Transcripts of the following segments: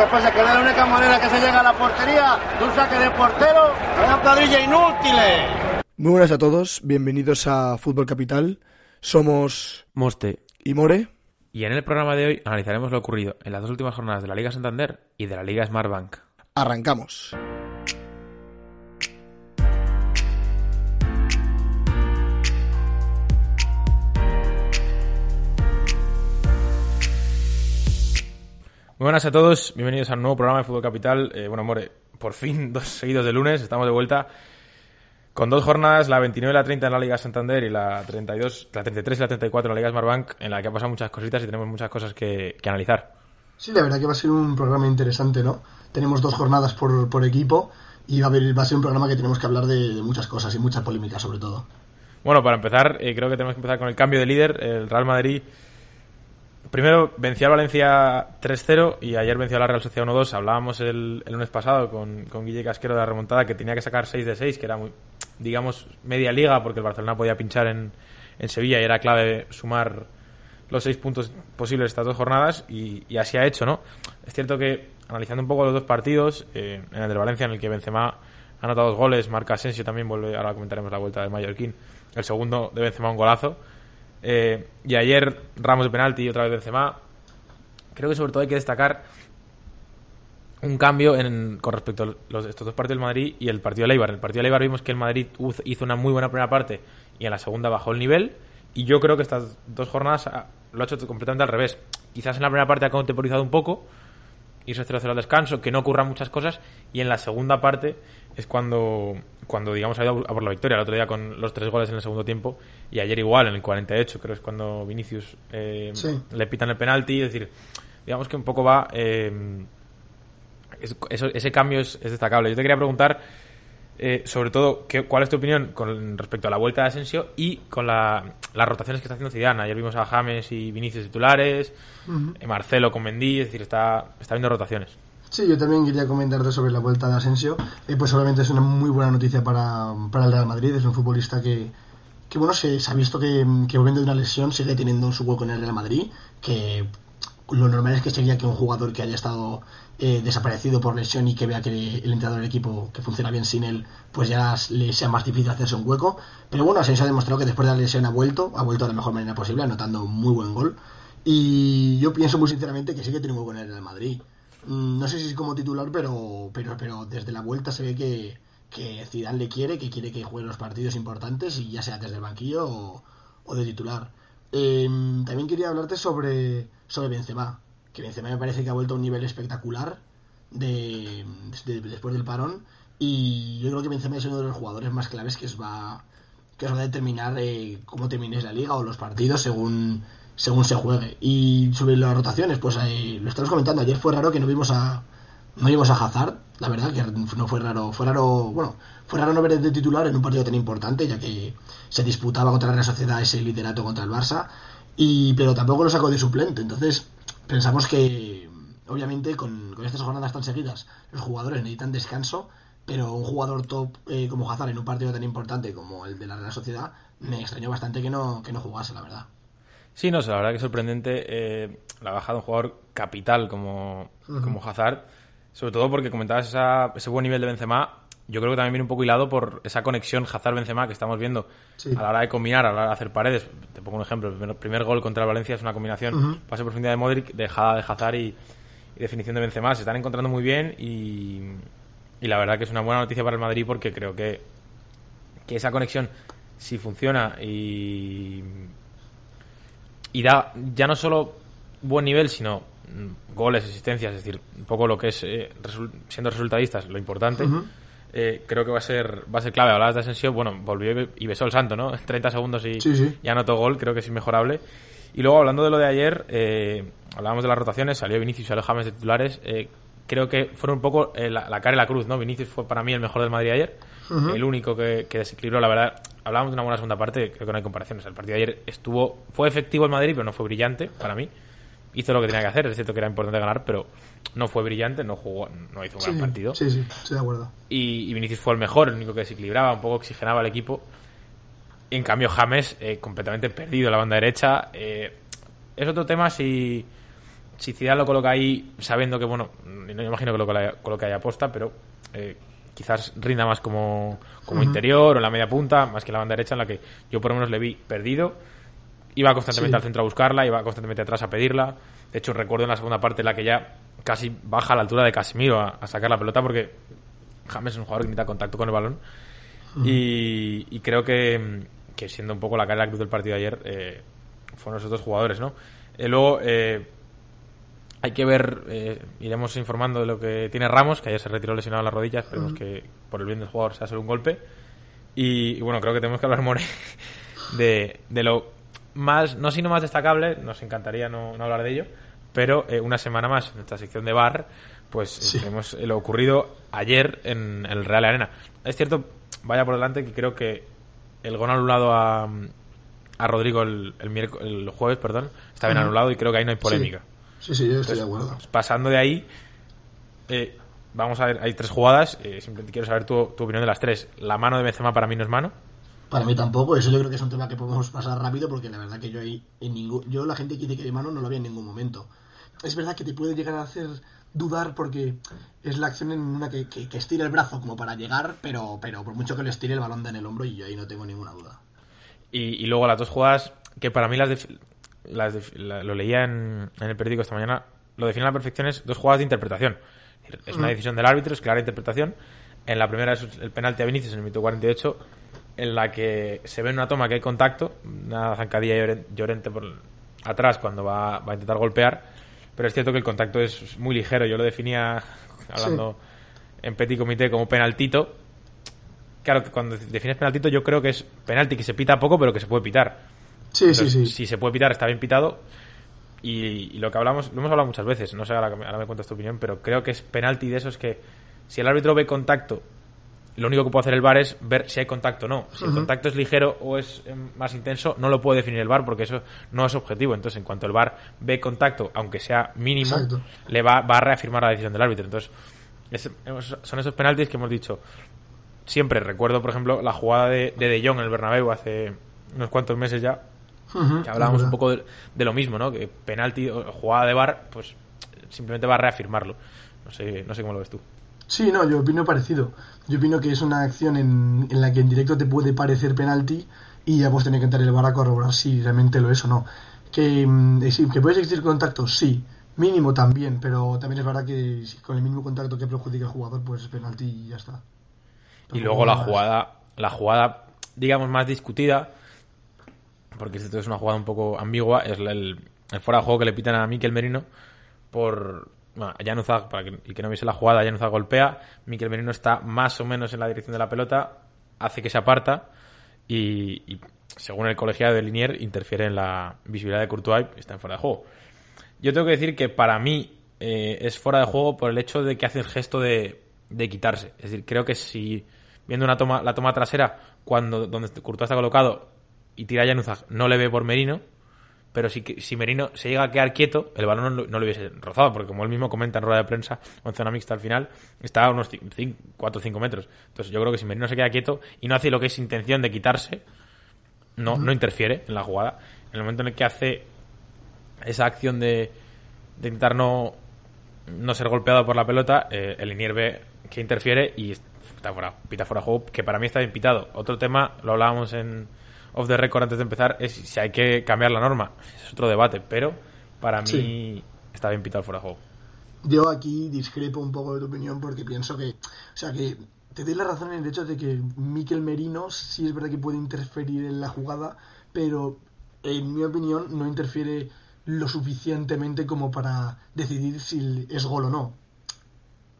¿Qué pasa? Que de la única manera que se llega a la portería, de un saque de portero, una cuadrilla inútiles. Muy buenas a todos, bienvenidos a Fútbol Capital. Somos Moste y More. y en el programa de hoy analizaremos lo ocurrido en las dos últimas jornadas de la Liga Santander y de la Liga Smartbank. Arrancamos. Muy buenas a todos, bienvenidos al nuevo programa de Fútbol Capital. Eh, bueno, More, por fin dos seguidos de lunes, estamos de vuelta con dos jornadas, la 29 y la 30 en la Liga Santander y la 32, la 33 y la 34 en la Liga Smartbank, en la que ha pasado muchas cositas y tenemos muchas cosas que, que analizar. Sí, la verdad que va a ser un programa interesante, ¿no? Tenemos dos jornadas por, por equipo y va a, haber, va a ser un programa que tenemos que hablar de, de muchas cosas y mucha polémica sobre todo. Bueno, para empezar, eh, creo que tenemos que empezar con el cambio de líder. El Real Madrid primero venció al Valencia 3-0 y ayer venció a la Real Sociedad 1-2. Hablábamos el, el lunes pasado con, con Guille Casquero de la remontada que tenía que sacar 6 de 6, que era muy, digamos, media liga, porque el Barcelona podía pinchar en, en Sevilla y era clave sumar los seis puntos posibles estas dos jornadas y, y así ha hecho, ¿no? Es cierto que analizando un poco los dos partidos, eh, en el del Valencia en el que Benzema ha anotado dos goles, Marca Asensio también vuelve, ahora comentaremos la vuelta del Mallorquín, el segundo de Benzema un golazo, eh, y ayer Ramos de penalti y otra vez Benzema. Creo que sobre todo hay que destacar un cambio con respecto a los, estos dos partidos del Madrid y el partido de Leibar. En el partido de Leibar vimos que el Madrid hizo una muy buena primera parte y en la segunda bajó el nivel. Y yo creo que estas dos jornadas ah, lo ha hecho completamente al revés. Quizás en la primera parte ha contemporizado un poco, irse 0-0 al descanso, que no ocurran muchas cosas. Y en la segunda parte es cuando, cuando digamos, ha ido a por la victoria. El otro día con los tres goles en el segundo tiempo y ayer igual, en el 48, creo que es cuando Vinicius eh, Sí. le pitan el penalti. Es decir, digamos que un poco va. eh, es- eso- ese cambio es, es destacable. Yo te quería preguntar, eh, sobre todo, ¿qué, ¿cuál es tu opinión con respecto a la vuelta de Asensio y con la- las rotaciones que está haciendo Zidane? Ayer vimos a James y Vinicius titulares, eh, Marcelo con Mendy, es decir, está, está viendo rotaciones. Sí, yo también quería comentarte sobre la vuelta de Asensio. Eh, pues obviamente es una muy buena noticia para, para el Real Madrid. Es un futbolista que, que bueno, se, se ha visto que, que volviendo de una lesión sigue teniendo su hueco en el Real Madrid. Que lo normal es que sería que un jugador que haya estado eh, desaparecido por lesión y que vea que el entrenador del equipo que funciona bien sin él, pues ya le sea más difícil hacerse un hueco. Pero bueno, Asensio ha demostrado que después de la lesión ha vuelto, ha vuelto de la mejor manera posible, anotando un muy buen gol. Y yo pienso muy sinceramente que sí que tiene un hueco en el Real Madrid. Mm, No sé si es como titular, pero, pero, pero desde la vuelta se ve que, que Zidane le quiere, que quiere que juegue los partidos importantes y ya sea desde el banquillo o, o de titular. Eh, también quería hablarte sobre, sobre Benzema, que Benzema me parece que ha vuelto a un nivel espectacular de, de- después del parón y yo creo que Benzema es uno de los jugadores más claves que os va, que os va a determinar eh, cómo termines la liga o los partidos según según se juegue. Y sobre las rotaciones, pues eh, lo estamos comentando. Ayer fue raro que no vimos a no vimos a Hazard, la verdad que no fue raro, fue raro, bueno, fue raro no ver de titular en un partido tan importante, ya que se disputaba contra la Real Sociedad ese liderato contra el Barça, y pero tampoco lo sacó de suplente. Entonces, pensamos que obviamente con, con estas jornadas tan seguidas los jugadores necesitan descanso, pero un jugador top eh, como Hazard en un partido tan importante como el de la Real Sociedad me extrañó bastante que no, que no jugase, la verdad. Sí, no sé, la verdad que es sorprendente eh, la bajada de un jugador capital como, como Hazard, sobre todo porque comentabas esa- ese buen nivel de Benzema. Yo creo que también viene un poco hilado por esa conexión Hazard-Benzema que estamos viendo Sí. a la hora de combinar, a la hora de hacer paredes. Te pongo un ejemplo, el primer, primer gol contra el Valencia es una combinación pase de profundidad de Modric, dejada de Hazard y, y definición de Benzema. Se están encontrando muy bien y, y la verdad que es una buena noticia para el Madrid porque creo que, que esa conexión, si funciona y, y da ya no solo buen nivel, sino mm, goles, asistencias, es decir, un poco lo que es eh, resul- siendo resultadistas, lo importante. eh, creo que va a ser va a ser clave. Hablabas de Asensio, bueno, volvió y besó el santo, ¿no? 30 segundos y, Sí, sí. y anotó gol, creo que es inmejorable. Y luego, hablando de lo de ayer, eh, hablábamos de las rotaciones, salió Vinicius y salió James de titulares. Creo que fueron un poco eh, la, la cara y la cruz, ¿no? Vinicius fue para mí el mejor del Madrid ayer, el único que, que desequilibró, la verdad. Hablábamos de una buena segunda parte, creo que no hay comparaciones. El partido de ayer estuvo, fue efectivo el Madrid, pero no fue brillante para mí. Hizo lo que tenía que hacer, es cierto que era importante ganar, pero no fue brillante, no jugó, no hizo un gran partido. sí, sí, estoy de acuerdo. Y, y Vinicius fue el mejor, el único que desequilibraba, un poco oxigenaba al equipo. En cambio, James, eh, completamente perdido en la banda derecha. eh, es otro tema si si Zidane lo coloca ahí sabiendo que, bueno, no me imagino que lo coloque ahí aposta, pero eh, quizás rinda más como, como interior o en la media punta, más que la banda derecha en la que yo por lo menos le vi perdido. Iba constantemente al centro a buscarla, iba constantemente atrás a pedirla. De hecho, recuerdo en la segunda parte en la que ya casi baja a la altura de Casimiro a, sacar la pelota porque James es un jugador que necesita contacto con el balón. y, creo que, que, siendo un poco la cara de la cruz del partido de ayer, eh, fueron esos dos jugadores, ¿no? Eh, luego, eh, hay que ver, eh, iremos informando de lo que tiene Ramos, que ayer se retiró lesionado en las rodillas, esperemos que por el bien del jugador sea solo un golpe. Y, bueno, creo que tenemos que hablar, More, de, de, lo más, no sino más destacable, nos encantaría no, hablar de ello, pero eh, una semana más en esta sección de bar, pues eh, tenemos lo ocurrido ayer en el Real Arena. Es cierto, vaya por delante, que creo que el gol anulado a, a Rodrigo el, el, jueves, perdón, está bien anulado y creo que ahí no hay polémica. Sí, sí, yo estoy de acuerdo. Pasando de ahí, eh, vamos a ver, hay tres jugadas. Eh, simplemente quiero saber tu, opinión de las tres. La mano de Benzema para mí no es mano. Para mí tampoco, eso yo creo que es un tema que podemos pasar rápido porque la verdad que yo ahí en ningún yo la gente que dice que de mano no lo había en ningún momento. Es verdad que te puede llegar a hacer dudar porque es la acción en una que, que, estira el brazo como para llegar, pero, pero por mucho que le estire el balón da en el hombro y yo ahí no tengo ninguna duda. Y, y luego las dos jugadas que para mí las, de, lo leía en, el periódico esta mañana, lo define a la perfección es dos jugadas de interpretación. Es una decisión del árbitro, es clara interpretación. En la primera es el penalti a Vinicius en el minuto 48, en la que se ve en una toma que hay contacto, una zancadilla llorente por atrás cuando va, a intentar golpear, pero es cierto que el contacto es muy ligero. Yo lo definía, hablando en petit comité, como penaltito. Claro que cuando defines penaltito yo creo que es penalti que se pita poco, pero que se puede pitar Sí, sí, sí. Si se puede pitar, está bien pitado. Y, lo que hablamos, lo hemos hablado muchas veces, no sé, ahora, ahora me cuentas tu opinión, pero creo que es penalti de esos que si el árbitro ve contacto, lo único que puede hacer el VAR es ver si hay contacto o no. Si el contacto es ligero o es em, más intenso, no lo puede definir el VAR porque eso no es objetivo. Entonces, en cuanto el VAR ve contacto, aunque sea mínimo, le va, va, a reafirmar la decisión del árbitro. Entonces, son esos penaltis que hemos dicho. Siempre recuerdo, por ejemplo, la jugada de De, de Jong en el Bernabéu hace unos cuantos meses ya, que hablábamos un poco de, lo mismo, ¿no? Que penalti o jugada de bar, pues simplemente va a reafirmarlo. No sé, no sé cómo lo ves tú. Sí, no, yo opino parecido. Yo opino que es una acción en, en la que en directo te puede parecer penalti y ya pues tener que entrar el bar a corroborar si realmente lo es o no. Que, mm, que puede existir contacto, sí. Mínimo también, pero también es verdad que con el mínimo contacto que perjudica al jugador, pues es penalti y ya está. y luego la jugada, la jugada, digamos, más discutida, porque esto es una jugada un poco ambigua, es el, fuera de juego que le pitan a Miquel Merino por... Bueno, Januzaj, para que, el que no viese la jugada, Januzaj golpea, Miquel Merino está más o menos en la dirección de la pelota, hace que se aparta y, según el colegiado de Linier, interfiere en la visibilidad de Courtois y está en fuera de juego. Yo tengo que decir que para mí eh, es fuera de juego por el hecho de que hace el gesto de, de quitarse. Es decir, creo que si viendo una toma, la toma trasera, cuando donde Courtois está colocado, y tira Januzaj no le ve por Merino, pero si, si Merino se llega a quedar quieto, el balón no, lo hubiese rozado, porque como él mismo comenta en rueda de prensa o en zona mixta al final, está a unos 4 o 5 metros. Entonces yo creo que si Merino se queda quieto y no hace lo que es intención de quitarse, no, no interfiere en la jugada. En el momento en el que hace esa acción de, intentar no, no ser golpeado por la pelota, eh, el Inier ve que interfiere y está fuera, pita fuera juego, que para mí está bien pitado. Otro tema, lo hablábamos en of the record antes de empezar es si hay que cambiar la norma. Es otro debate, pero para mí está bien pitado fuera de juego. Yo aquí discrepo un poco de tu opinión porque pienso que, o sea, que te doy la razón en el hecho de que Miquel Merino sí es verdad que puede interferir en la jugada, pero en mi opinión no interfiere lo suficientemente como para decidir si es gol o no.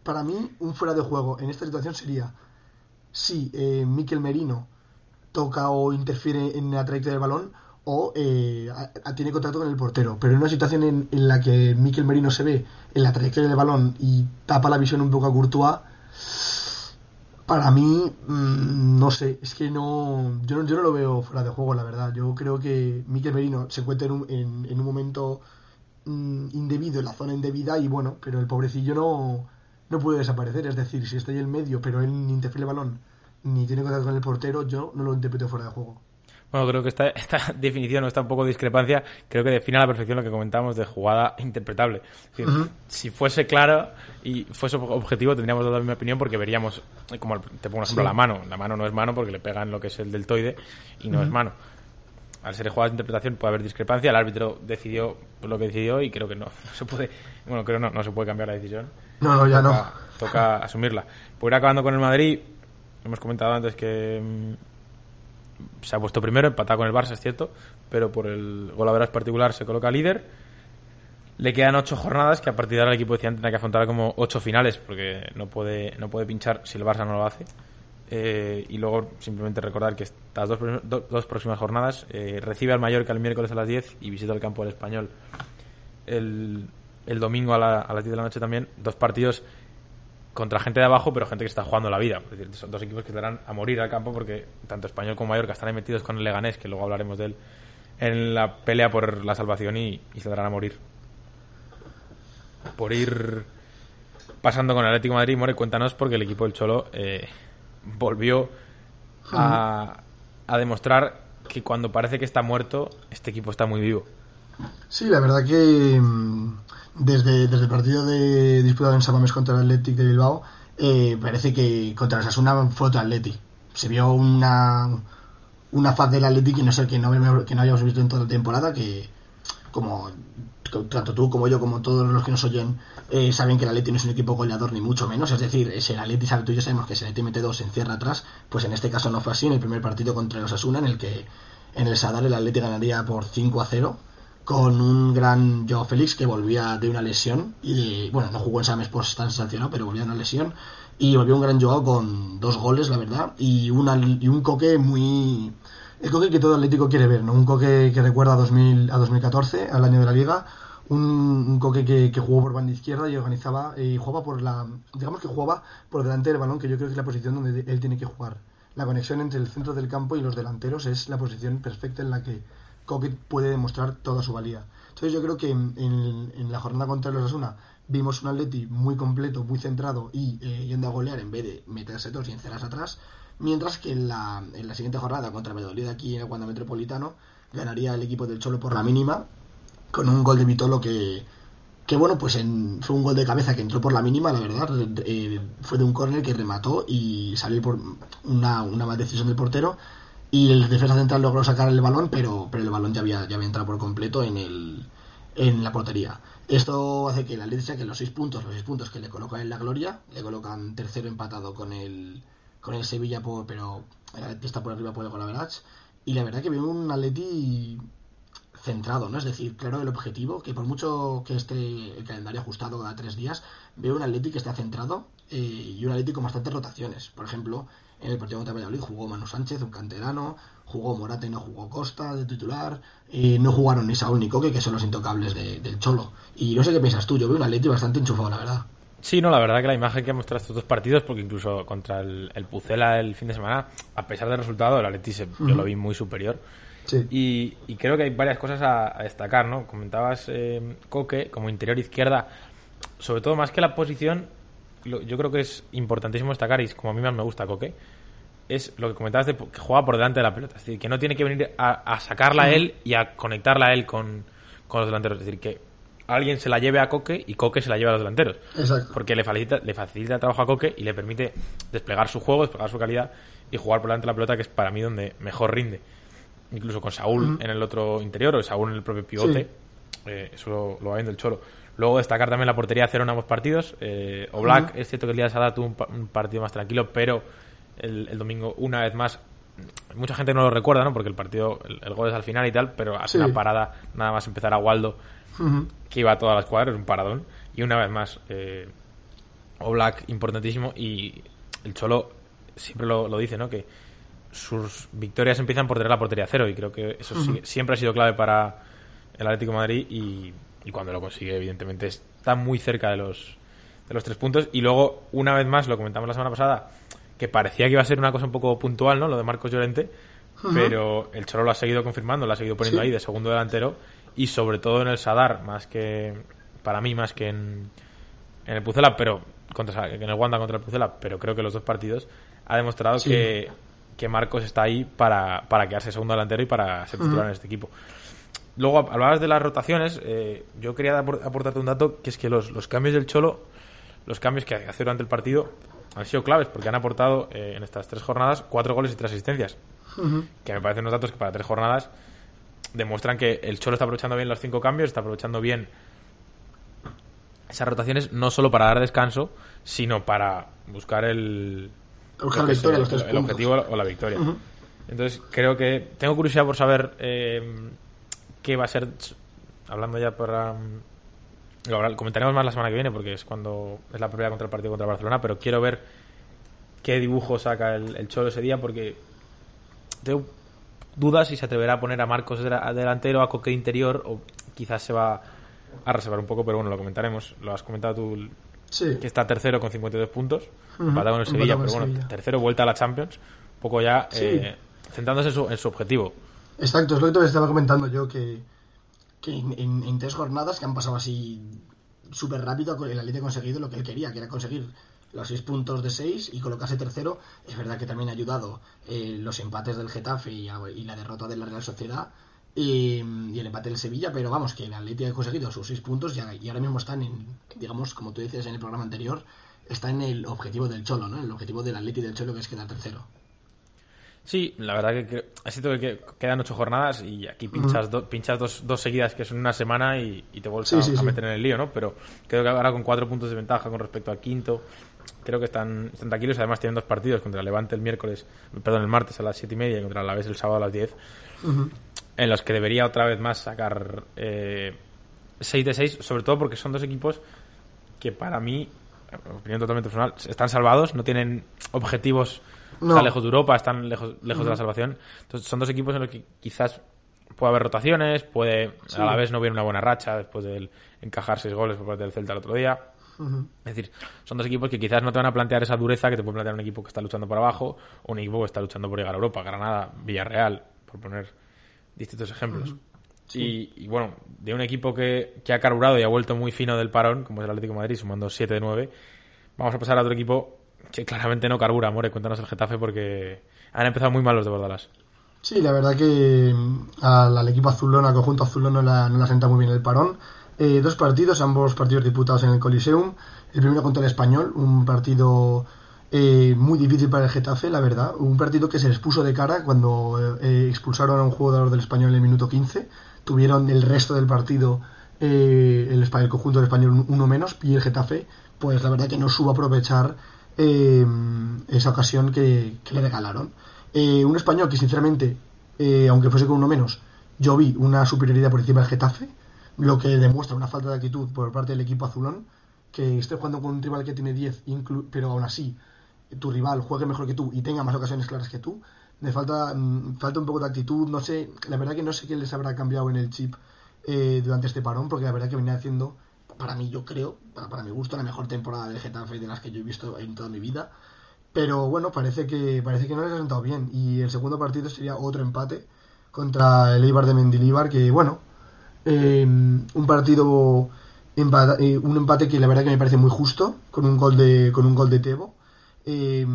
Para mí, un fuera de juego en esta situación sería si eh, Miquel Merino toca o interfiere en la trayectoria del balón o eh, tiene contacto con el portero. Pero en una situación en, la que Miquel Merino se ve en la trayectoria del balón y tapa la visión un poco a Courtois, para mí, mm, no sé, es que no yo, yo, no lo veo fuera de juego, la verdad. Yo creo que Miquel Merino se encuentra en un, en, un momento mm, indebido, en la zona indebida, y bueno, pero el pobrecillo no, no puede desaparecer. Es decir, si está ahí en medio, pero él interfiere el balón ni tiene contacto con el portero, yo no lo interpreto fuera de juego. Bueno, creo que esta, esta definición o esta un poco de discrepancia creo que define a la perfección lo que comentábamos de jugada interpretable. Es decir, Si fuese claro y fuese objetivo tendríamos la misma opinión porque veríamos, como te pongo un ejemplo, la mano. La mano no es mano porque le pegan lo que es el deltoide y no es mano. Al ser jugada de interpretación puede haber discrepancia. El árbitro decidió lo que decidió y creo que no, se puede, bueno, creo no, no se puede cambiar la decisión. No, no, ya toca, no. Toca asumirla. Por ir acabando con el Madrid, hemos comentado antes que mm, se ha puesto primero, empatado con el Barça, es cierto, pero por el gol particular se coloca líder. Le quedan ocho jornadas que a partir de ahora el equipo decía tendrá que afrontar como ocho finales, porque no puede, no puede pinchar si el Barça no lo hace. Eh, y luego simplemente recordar que estas dos, dos próximas jornadas eh, recibe al Mallorca el miércoles a las 10 y visita el campo del Español el, el domingo a, a las 10 de la noche también. Dos partidos contra gente de abajo, pero gente que está jugando la vida. Es decir, son dos equipos que estarán a morir al campo porque tanto Español como Mallorca están ahí metidos con el Leganés, que luego hablaremos de él, en la pelea por la salvación y, y se darán a morir. Por ir pasando con el Atlético Madrid, More, cuéntanos porque el equipo del Cholo eh, volvió a, a demostrar que cuando parece que está muerto, este equipo está muy vivo. Sí, la verdad que mm, desde, desde el partido de disputado en Samames contra el Athletic de Bilbao, eh, parece que contra el Sasuna fue otro Athletic. Se vio una, una faz del Athletic que no sé que no, que no hayamos visto en toda la temporada, que como tanto tú como yo, como todos los que nos oyen, eh, saben que el Atleti no es un equipo goleador ni mucho menos. Es decir, si el Atleti sabe, tú y yo sabemos que si el Atleti mete dos, se encierra atrás. Pues en este caso no fue así en el primer partido contra el Osasuna, en el que en el Sadar el Atleti ganaría por 5 a 0 con un gran Joao Félix que volvía de una lesión y bueno, no jugó en Sames por estar sancionado, pero volvía de una lesión y volvió un gran Joao con dos goles, la verdad, y, una, y un coque muy... El coque que todo Atlético quiere ver, ¿no? Un coque que recuerda a, 2000, a 2014, al año de la Liga, un, coque que, que, jugó por banda izquierda y organizaba y jugaba por la... digamos que jugaba por delante del balón, que yo creo que es la posición donde él tiene que jugar. La conexión entre el centro del campo y los delanteros es la posición perfecta en la que Puede demostrar toda su valía. Entonces yo creo que en, la jornada contra los Asuna vimos un Atleti muy completo, muy centrado y eh, yendo a golear en vez de meterse dos y encerrarse atrás, mientras que en la, en la siguiente jornada contra Valladolid aquí en el Wanda Metropolitano ganaría el equipo del Cholo por la mínima con un gol de Vitolo que, que bueno, pues fue un gol de cabeza que entró por la mínima, la verdad, eh, fue de un córner que remató y salió por una, una mal decisión del portero y el defensa central logró sacar el balón, pero, pero el balón ya había, ya había entrado por completo en, el, en la portería. Esto hace que la Atleti que los seis puntos, los seis puntos que le colocan en la gloria, le colocan tercero empatado con el, con el Sevilla, pero está por arriba por el Golaverach. Y la verdad que veo un Atleti centrado, ¿no? Es decir, claro el objetivo, que por mucho que esté el calendario ajustado cada tres días, veo un Atleti que está centrado eh, y un Atleti con bastantes rotaciones. Por ejemplo, en el partido contra Valladolid jugó Manu Sánchez, un canterano, jugó Morata y no jugó Costa de titular, y no jugaron ni Saúl ni Coque, que son los intocables del Cholo. Y no sé qué piensas tú, yo veo un Atleti bastante enchufado, la verdad. Sí, no, la verdad que la imagen que ha mostrado estos dos partidos, porque incluso contra el, Pucela el fin de semana, a pesar del resultado, el Atleti se, yo lo vi muy superior. Sí. Y, creo que hay varias cosas a, destacar, ¿no? Comentabas eh, Coque como interior izquierda, sobre todo más que la posición, yo creo que es importantísimo destacar, y como a mí más me gusta Coque, es lo que comentabas de que juega por delante de la pelota. Es decir, que no tiene que venir a, sacarla a él y a conectarla a él con, los delanteros. Es decir, que alguien se la lleve a Coque y Coque se la lleve a los delanteros. Exacto. Porque le facilita, le facilita el trabajo a Coque y le permite desplegar su juego, desplegar su calidad y jugar por delante de la pelota, que es para mí donde mejor rinde. Incluso con Saúl en el otro interior o Saúl en el propio pivote. Eh, eso lo, va viendo el Cholo. Luego destacar también la portería cero en ambos partidos. Eh, o Black, es cierto que el día de Sada tuvo un, partido más tranquilo, pero el, domingo, una vez más, mucha gente no lo recuerda, ¿no? Porque el partido, el, gol es al final y tal, pero hace una parada, nada más empezar a Waldo, que iba a todas las cuadras, un paradón. Y una vez más, eh, Black importantísimo y el Cholo siempre lo, dice, ¿no? Que sus victorias empiezan por tener la portería cero y creo que eso siempre ha sido clave para el Atlético de Madrid y, cuando lo consigue, evidentemente, está muy cerca de los, de los tres puntos. Y luego, una vez más, lo comentamos la semana pasada, que parecía que iba a ser una cosa un poco puntual, ¿no? Lo de Marcos Llorente, pero el Cholo lo ha seguido confirmando, lo ha seguido poniendo ahí de segundo delantero y sobre todo en el Sadar, más que para mí más que en, en el Pucela, pero contra en el Wanda contra el Pucela, pero creo que los dos partidos ha demostrado que que Marcos está ahí para, para quedarse segundo delantero y para ser titular en este equipo. Luego hablabas de las rotaciones. eh, yo quería apor- aportarte un dato que es que los, los cambios del Cholo, los cambios que hace durante el partido, han sido claves porque han aportado eh, en estas tres jornadas cuatro goles y tres asistencias. Que me parecen unos datos que para tres jornadas demuestran que el Cholo está aprovechando bien los cinco cambios, está aprovechando bien esas rotaciones no solo para dar descanso, sino para buscar el, Buscar lo la que victoria, es los tres el puntos. objetivo o la victoria. Entonces creo que tengo curiosidad por saber eh, qué va a ser, hablando ya para... lo hablar- comentaremos más la semana que viene porque es cuando es la pelea contra el partido contra Barcelona, pero quiero ver qué dibujo saca el, el Cholo ese día porque tengo dudas si se atreverá a poner a Marcos delantero, a Coque interior o quizás se va a reservar un poco, pero bueno, lo comentaremos. Lo has comentado tú, Sí. que está tercero con 52 puntos, Ujú, empatado con el Sevilla, pero bueno, Sevilla. tercero vuelta a la Champions, un poco ya Sí. eh, centrándose en su, en su objetivo. Exacto, es lo que te estaba comentando yo, que, que en, en- en tres jornadas que han pasado así súper rápido, el Atleti ha conseguido lo que él quería, que era conseguir los seis puntos de seis y colocarse tercero. Es verdad que también ha ayudado eh, los empates del Getafe y, la derrota de la Real Sociedad y, y el empate del Sevilla, pero vamos, que el Atleti ha conseguido sus seis puntos y, ahora- mismo están en, digamos, como tú dices en el programa anterior, está en el objetivo del Cholo, ¿no? El objetivo del Atleti del Cholo que es quedar tercero. Sí, la verdad que es cierto que que quedan ocho jornadas y aquí pinchas, do- pinchas dos, dos seguidas que son una semana y, y te vuelves Sí, a, sí, a sí. meter en el lío, ¿no? Pero creo que ahora con cuatro puntos de ventaja con respecto al quinto, creo que están, están tranquilos. Además tienen dos partidos contra el Levante el miércoles, perdón, el martes a las siete y media y contra el Alavés el sábado a las 10, en los que debería otra vez más sacar eh, 6 de 6, sobre todo porque son dos equipos que para mí, opinión totalmente personal, están salvados, no tienen objetivos, No. están lejos de Europa, están lejos, lejos de la salvación. Entonces son dos equipos en los que quizás puede haber rotaciones, puede a la vez no viene una buena racha después de encajar seis goles por parte del Celta el otro día. Es decir, son dos equipos que quizás no te van a plantear esa dureza que te puede plantear un equipo que está luchando por abajo o un equipo que está luchando por llegar a Europa, Granada, Villarreal, por poner distintos ejemplos. Y, y bueno, de un equipo que, que ha carburado y ha vuelto muy fino del parón, como es el Atlético de Madrid, sumando 7 de 9, vamos a pasar a otro equipo que claramente no carbura. More, cuéntanos el Getafe porque han empezado muy mal los de Bordalás. Sí, la verdad que mm, al, equipo azulón, al conjunto azulón no la, no la senta muy bien el parón. Eh, dos partidos, ambos partidos disputados en el Coliseum. El primero contra el Español, un partido eh, muy difícil para el Getafe, la verdad. Un partido que se les puso de cara cuando eh, expulsaron a un jugador del Español en el minuto 15. Tuvieron el resto del partido eh, el, conjunto del Español un- uno menos y el Getafe, pues la verdad que no supo aprovechar eh, esa ocasión que, le regalaron. Eh, un español que sinceramente, eh, aunque fuese con uno menos, yo vi una superioridad por encima del Getafe, lo que demuestra una falta de actitud por parte del equipo azulón, que esté jugando con un rival que tiene 10, inclu- pero aún así tu rival juegue mejor que tú y tenga más ocasiones claras que tú, le falta, mm, falta un poco de actitud, no sé, la verdad que no sé qué les habrá cambiado en el chip eh, durante este parón, porque la verdad que venía haciendo, para mí yo creo, para, para mi gusto, la mejor temporada del Getafe de las que yo he visto en toda mi vida. Pero bueno, parece que parece que no les ha sentado bien. Y el segundo partido sería otro empate contra el Eibar de Mendilibar, que bueno, eh, un partido empata- eh, un empate que la verdad que me parece muy justo, con un gol de, con un gol de Tebo. Eh,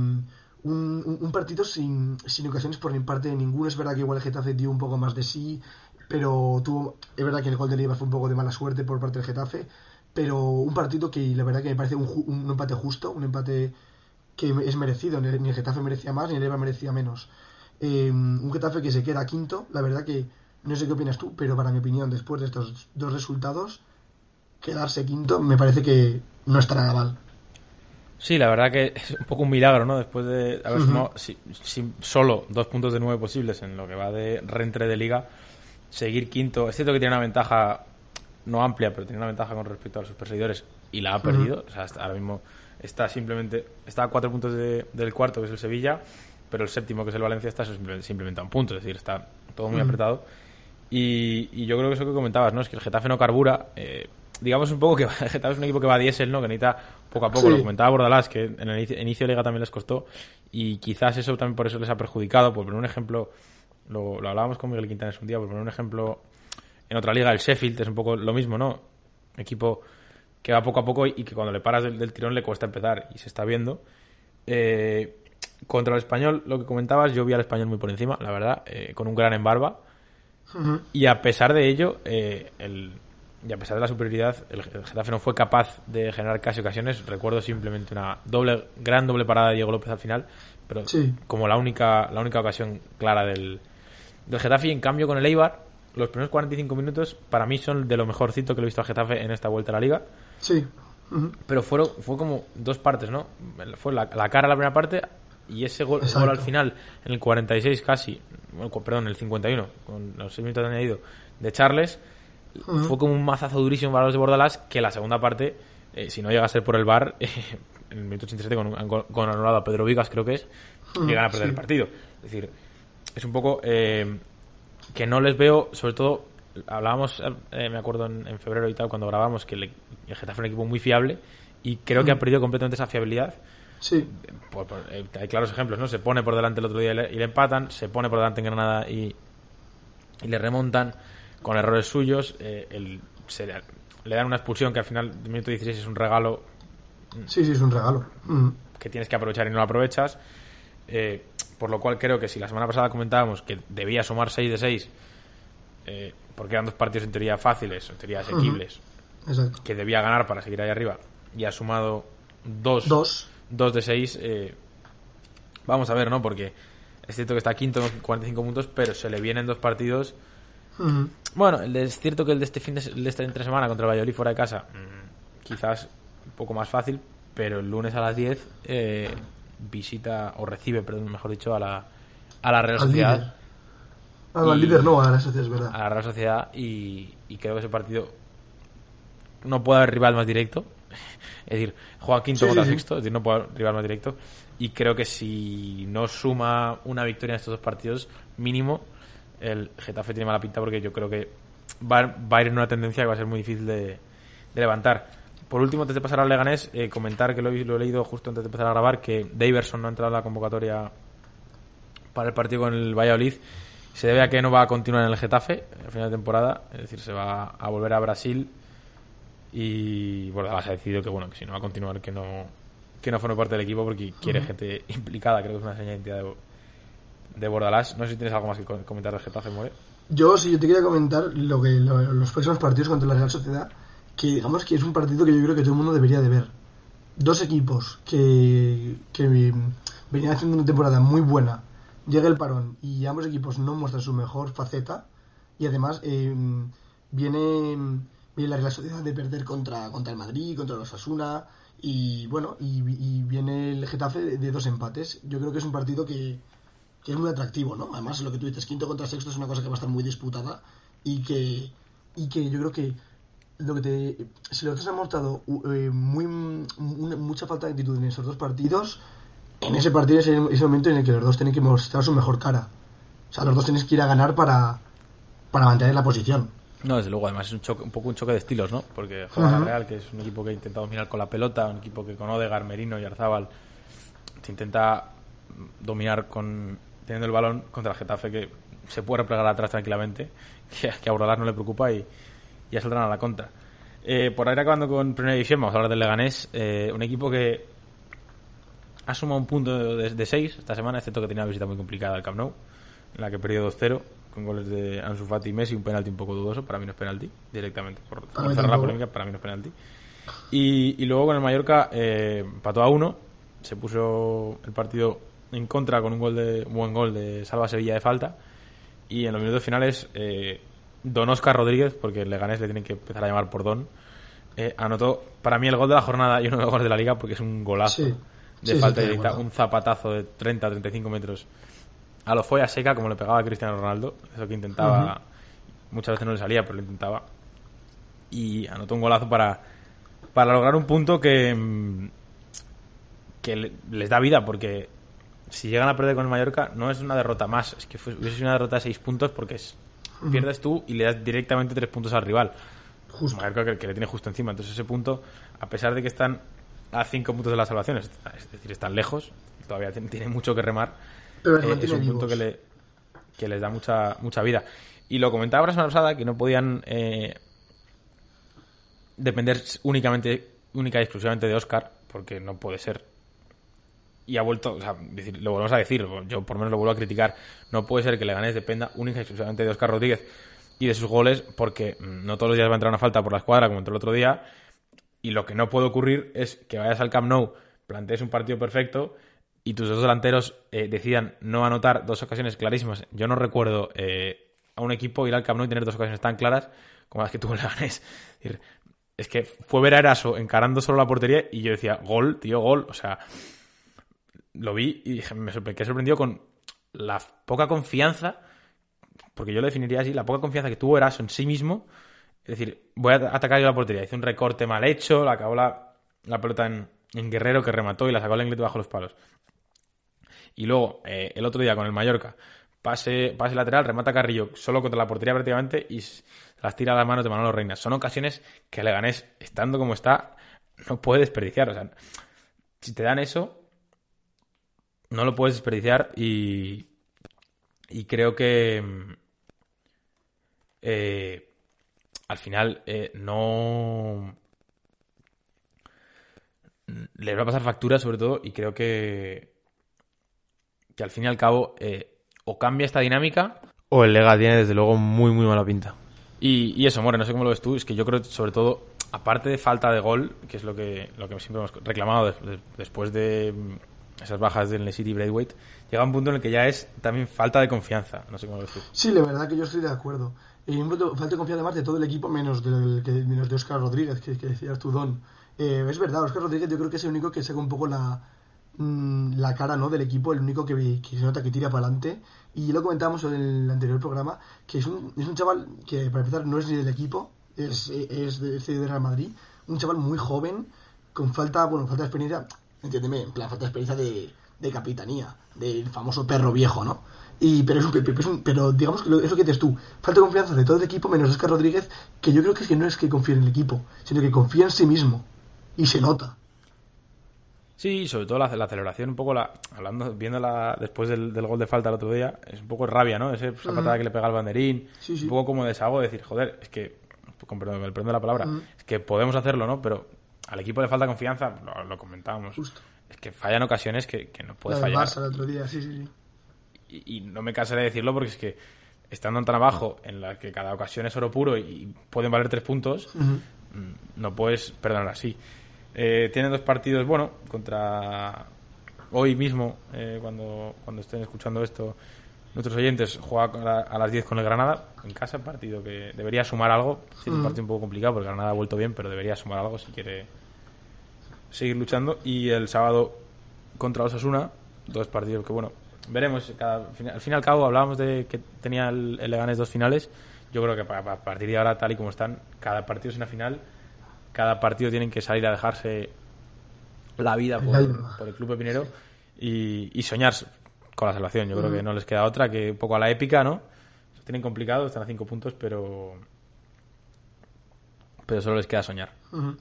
un, partido sin, sin ocasiones por parte de ninguno. Es verdad que igual el Getafe dio un poco más de sí, pero tuvo, es verdad que el gol de Eibar fue un poco de mala suerte por parte del Getafe. Pero un partido que la verdad que me parece un, empate justo, un empate que es merecido. Ni el Getafe merecía más, ni el Eibar merecía menos. Eh, un Getafe que se queda quinto. La verdad que no sé qué opinas tú, pero para mi opinión, después de estos dos resultados, quedarse quinto me parece que no está nada mal. Sí, la verdad que es un poco un milagro, ¿no? Después de haber sumado si- si- solo dos puntos de nueve posibles en lo que va de reentre de liga, seguir quinto. Es cierto que tiene una ventaja no amplia, pero tiene una ventaja con respecto a sus perseguidores y la ha perdido. O sea, hasta ahora mismo está simplemente está a cuatro puntos de- del cuarto, que es el Sevilla, pero el séptimo, que es el Valencia, está simple- simplemente a un punto. Es decir, está todo muy apretado. Y, y yo creo que eso que comentabas, ¿no? Es que el Getafe no carbura. eh, digamos un poco que el Getafe es un equipo que va a diésel, ¿no? Que necesita poco a poco. Sí. Lo comentaba Bordalás, que en el inicio, de liga también les costó. Y quizás eso también por eso les ha perjudicado. Por poner un ejemplo, lo, lo hablábamos con Miguel Quintanes un día, por poner un ejemplo, en otra liga, el Sheffield es un poco lo mismo, ¿no? Equipo que va poco a poco y que cuando le paras del, del tirón le cuesta empezar y se está viendo. Eh, Contra el español, lo que comentabas, yo vi al español muy por encima, la verdad, eh, con un gran embarba. Ujú. Y a pesar de ello, eh, el, y a pesar de la superioridad, el, el Getafe no fue capaz de generar casi ocasiones. Recuerdo simplemente una doble, gran doble parada de Diego López al final, pero Sí. como la única, la única ocasión clara del, del Getafe. Y en cambio, con el Eibar, los primeros 45 minutos para mí son de lo mejorcito que lo he visto al Getafe en esta vuelta a la liga. Sí. Ujú. Pero fueron, fue como dos partes, ¿no? Fue la, la cara la primera parte y ese gol, al final, en el 46 casi, bueno, perdón, en el 51, con los 6 minutos de añadido, de Charles, fue como un mazazo durísimo para los de Bordalás que la segunda parte, eh, si no llega a ser por el bar, en el minuto 87 con, con, con anulado a Pedro Vigas, creo que es, llegan a perder sí. el partido. Es decir, es un poco eh, que no les veo, sobre todo, hablábamos, eh, me acuerdo en, en febrero y tal, cuando grabamos, que el, el Getafe es un equipo muy fiable y creo que ha perdido completamente esa fiabilidad. Sí. Por- por- eh, hay claros ejemplos, ¿no? Se pone por delante el otro día y le, y le empatan, se pone por delante en Granada y, y le remontan con errores suyos. eh, el- se le, le dan una expulsión que al final, del minuto 16, es un regalo Sí, sí, es un regalo. Ujú. que tienes que aprovechar y no lo aprovechas. Eh, por lo cual creo que si la semana pasada comentábamos que debía sumar 6 de 6, eh, porque eran dos partidos en teoría fáciles, en teoría asequibles, Exacto. que debía ganar para seguir ahí arriba, y ha sumado 2 Dos. dos de 6, vamos a ver, ¿no? Porque es cierto que está quinto con 45 puntos, pero se le vienen dos partidos. Bueno, es cierto que el de este fin de, el de este entre semana contra el Valladolid fuera de casa, mm, quizás un poco más fácil, pero el lunes a las 10 eh, visita, o recibe, perdón, mejor dicho, a la, a la Real. Sociedad. Ah, no, al Y- líder no, a la sociedad, es verdad. A la Real Sociedad y, y creo que ese partido no puede haber rival más directo. Es decir, juega quinto Sí, contra sí. sexto, es decir, no puede haber rival más directo. Y creo que si no suma una victoria en estos dos partidos, mínimo, el Getafe tiene mala pinta porque yo creo que va, va a ir en una tendencia que va a ser muy difícil de, de levantar. Por último, antes de pasar al Leganés, eh, comentar que lo, he- lo he leído justo antes de empezar a grabar, que Daverson no ha entrado en la convocatoria para el partido con el Valladolid. Se debe a que no va a continuar en el Getafe al final de temporada, es decir, se va a volver a Brasil y Bordalás ha decidido que bueno que si no va a continuar que no que no forme parte del equipo porque quiere gente implicada, creo que es una señal de identidad de, de Bordalás. No sé si tienes algo más que co- comentar del Getafe, More. Yo sí, yo te quería comentar lo que lo- los próximos partidos contra la Real Sociedad, que digamos que es un partido que yo creo que todo el mundo debería de ver. Dos equipos que, que venían haciendo una temporada muy buena, llega el parón y ambos equipos no muestran su mejor faceta y además eh, viene, viene la Real de perder contra, contra el Madrid, contra los Asuna y bueno, y, y viene el Getafe de, de dos empates. Yo creo que es un partido que, que es muy atractivo, ¿no? Además, lo que tú dices, quinto contra sexto es una cosa que va a estar muy disputada y que, y que yo creo que lo que te, si los dos han mostrado eh, muy, una- mucha falta de actitud en esos dos partidos, en ese partido es el, es el momento en el que los dos tienen que mostrar su mejor cara. O sea, los dos tienen que ir a ganar para, para mantener la posición. No, desde luego, además es un, choque, un poco un choque de estilos, ¿no? Porque juega. Real, que es un equipo que ha intentado dominar con la pelota, un equipo que con Odegar, Merino y Arzábal se intenta dominar con teniendo el balón contra el Getafe, que se puede replegar atrás tranquilamente, que, que a no le preocupa y ya saldrán a la contra. Eh, por ir acabando con Primera División, vamos a hablar del Leganés, eh, un equipo que ha sumado un punto de 6 esta semana, excepto que tenía una visita muy complicada al Camp Nou, en la que perdió 2-0 con goles de Ansu Fati y Messi, un penalti un poco dudoso, para mí no es penalti, directamente, por, cerrar la polémica, para mí no es penalti. Y, y luego con el Mallorca eh, empató a 1, se puso el partido en contra con un gol de un buen gol de Salva Sevilla de falta y en los minutos finales eh, Don Oscar Rodríguez, porque el Leganés le tienen que empezar a llamar por Don, eh, anotó para mí el gol de la jornada y uno de los goles de la liga porque es un golazo Sí. de Sí, sí, falta de directa, un zapatazo de 30 35 metros a lo folla seca como le pegaba a Cristiano Ronaldo, eso que intentaba, muchas veces no le salía, pero lo intentaba. Y anotó un golazo para, para lograr un punto que, que le- les da vida, porque si llegan a perder con el Mallorca no es una derrota más, es que fue- hubiese sido una derrota de 6 puntos porque es, pierdes tú y le das directamente 3 puntos al rival. Justo. Que, que le tiene justo encima. Entonces ese punto, a pesar de que están a 5 puntos de la salvación, es, es decir, están lejos, todavía tiene, tiene mucho que remar, Pero eh, es un punto que, le, que les da mucha, mucha vida. Y lo comentaba la semana pasada, que no podían eh, depender únicamente, única y exclusivamente de Oscar, porque no puede ser. Y ha vuelto, o sea, decir, lo volvemos a decir, yo por lo menos lo vuelvo a criticar, no puede ser que Leganés dependa única y exclusivamente de Oscar Rodríguez y de sus goles, porque mm, no todos los días va a entrar una falta por la escuadra como entró el otro día, y lo que no puede ocurrir es que vayas al Camp Nou, plantees un partido perfecto y tus dos delanteros eh, decidan no anotar dos ocasiones clarísimas. Yo no recuerdo eh, a un equipo ir al Camp Nou y tener dos ocasiones tan claras como las que tuvo Leganés. Es, decir, es que fue ver a Eraso encarando solo la portería y yo decía, gol, tío, gol. O sea, lo vi y me quedé sorprendido con la poca confianza, porque yo lo definiría así, la poca confianza que tuvo Eraso en sí mismo. Es decir, voy a atacar yo la portería. Hice un recorte mal hecho, la acabó la, la pelota en, en, Guerrero que remató y la sacó el inglés bajo los palos. Y luego, eh, el otro día con el Mallorca, pase, pase lateral, remata Carrillo solo contra la portería prácticamente y las tira a las manos de Manolo Reina. Son ocasiones que Leganés, estando como está, no puede desperdiciar. O sea, si te dan eso, no lo puedes desperdiciar y, y creo que eh, al final eh, no les va a pasar factura sobre todo y creo que que al fin y al cabo eh, o cambia esta dinámica o el Lega tiene desde luego muy muy mala pinta. Y, y eso, More, no sé cómo lo ves tú, es que yo creo sobre todo aparte de falta de gol, que es lo que, lo que siempre hemos reclamado después de esas bajas del City Braithwaite, llega un punto en el que ya es también falta de confianza. No sé cómo lo. Sí, la verdad que yo estoy de acuerdo. Y falta de confianza además de todo el equipo, menos, que, menos de Oscar Rodríguez, que, que decías tú, Don. Eh, es verdad, Oscar Rodríguez yo creo que es el único que saca un poco la, mmm, la cara ¿no? del equipo, el único que, que se nota que tira para adelante. Y lo comentábamos en el anterior programa, que es un, es un chaval que para empezar no es ni del equipo, es, es de, es de Real Madrid, un chaval muy joven, con falta, bueno, falta de experiencia, entiéndeme, en plan, falta de experiencia de, de capitanía, del famoso perro viejo, ¿no? Y, pero, es un, pero, es un, pero digamos que lo, eso que dices tú, falta de confianza de todo el equipo menos Oscar Rodríguez, que yo creo que, es que no es que confíe en el equipo, sino que confía en sí mismo. Y se nota. Sí, sobre todo la, la celebración, un poco la, hablando, viéndola después del, del, gol de falta el otro día, es un poco rabia, ¿no? Esa patada mm. que le pega al banderín, sí, sí. un poco como desahogo, decir, joder, es que, con perdón, me prendo la palabra, mm. es que podemos hacerlo, ¿no? Pero al equipo le falta confianza, lo, lo comentábamos. Justo. Es que fallan ocasiones que, que no puede la fallar. Barça el otro día, sí, sí, sí. Y, y, no me cansaré de decirlo porque es que estando tan abajo, en la que cada ocasión es oro puro y pueden valer tres puntos, uh -huh. no puedes perdonar así. Eh, tienen dos partidos, bueno, contra hoy mismo, eh, cuando, cuando estén escuchando esto, nuestros oyentes juega a las 10 con el Granada en casa, partido que debería sumar algo. Sí, es un partido un poco complicado porque Granada ha vuelto bien, pero debería sumar algo si quiere seguir luchando. Y el sábado contra Osasuna, dos partidos que, bueno, veremos. Cada, al fin y al cabo, hablábamos de que tenía el, el Leganés dos finales. Yo creo que a partir de ahora, tal y como están, cada partido es una final cada partido tienen que salir a dejarse la vida por, por el club pepinero y, y, soñar con la salvación. Yo creo que no les queda otra que un poco a la épica, ¿no? Se tienen complicado, están a cinco puntos, pero pero solo les queda soñar.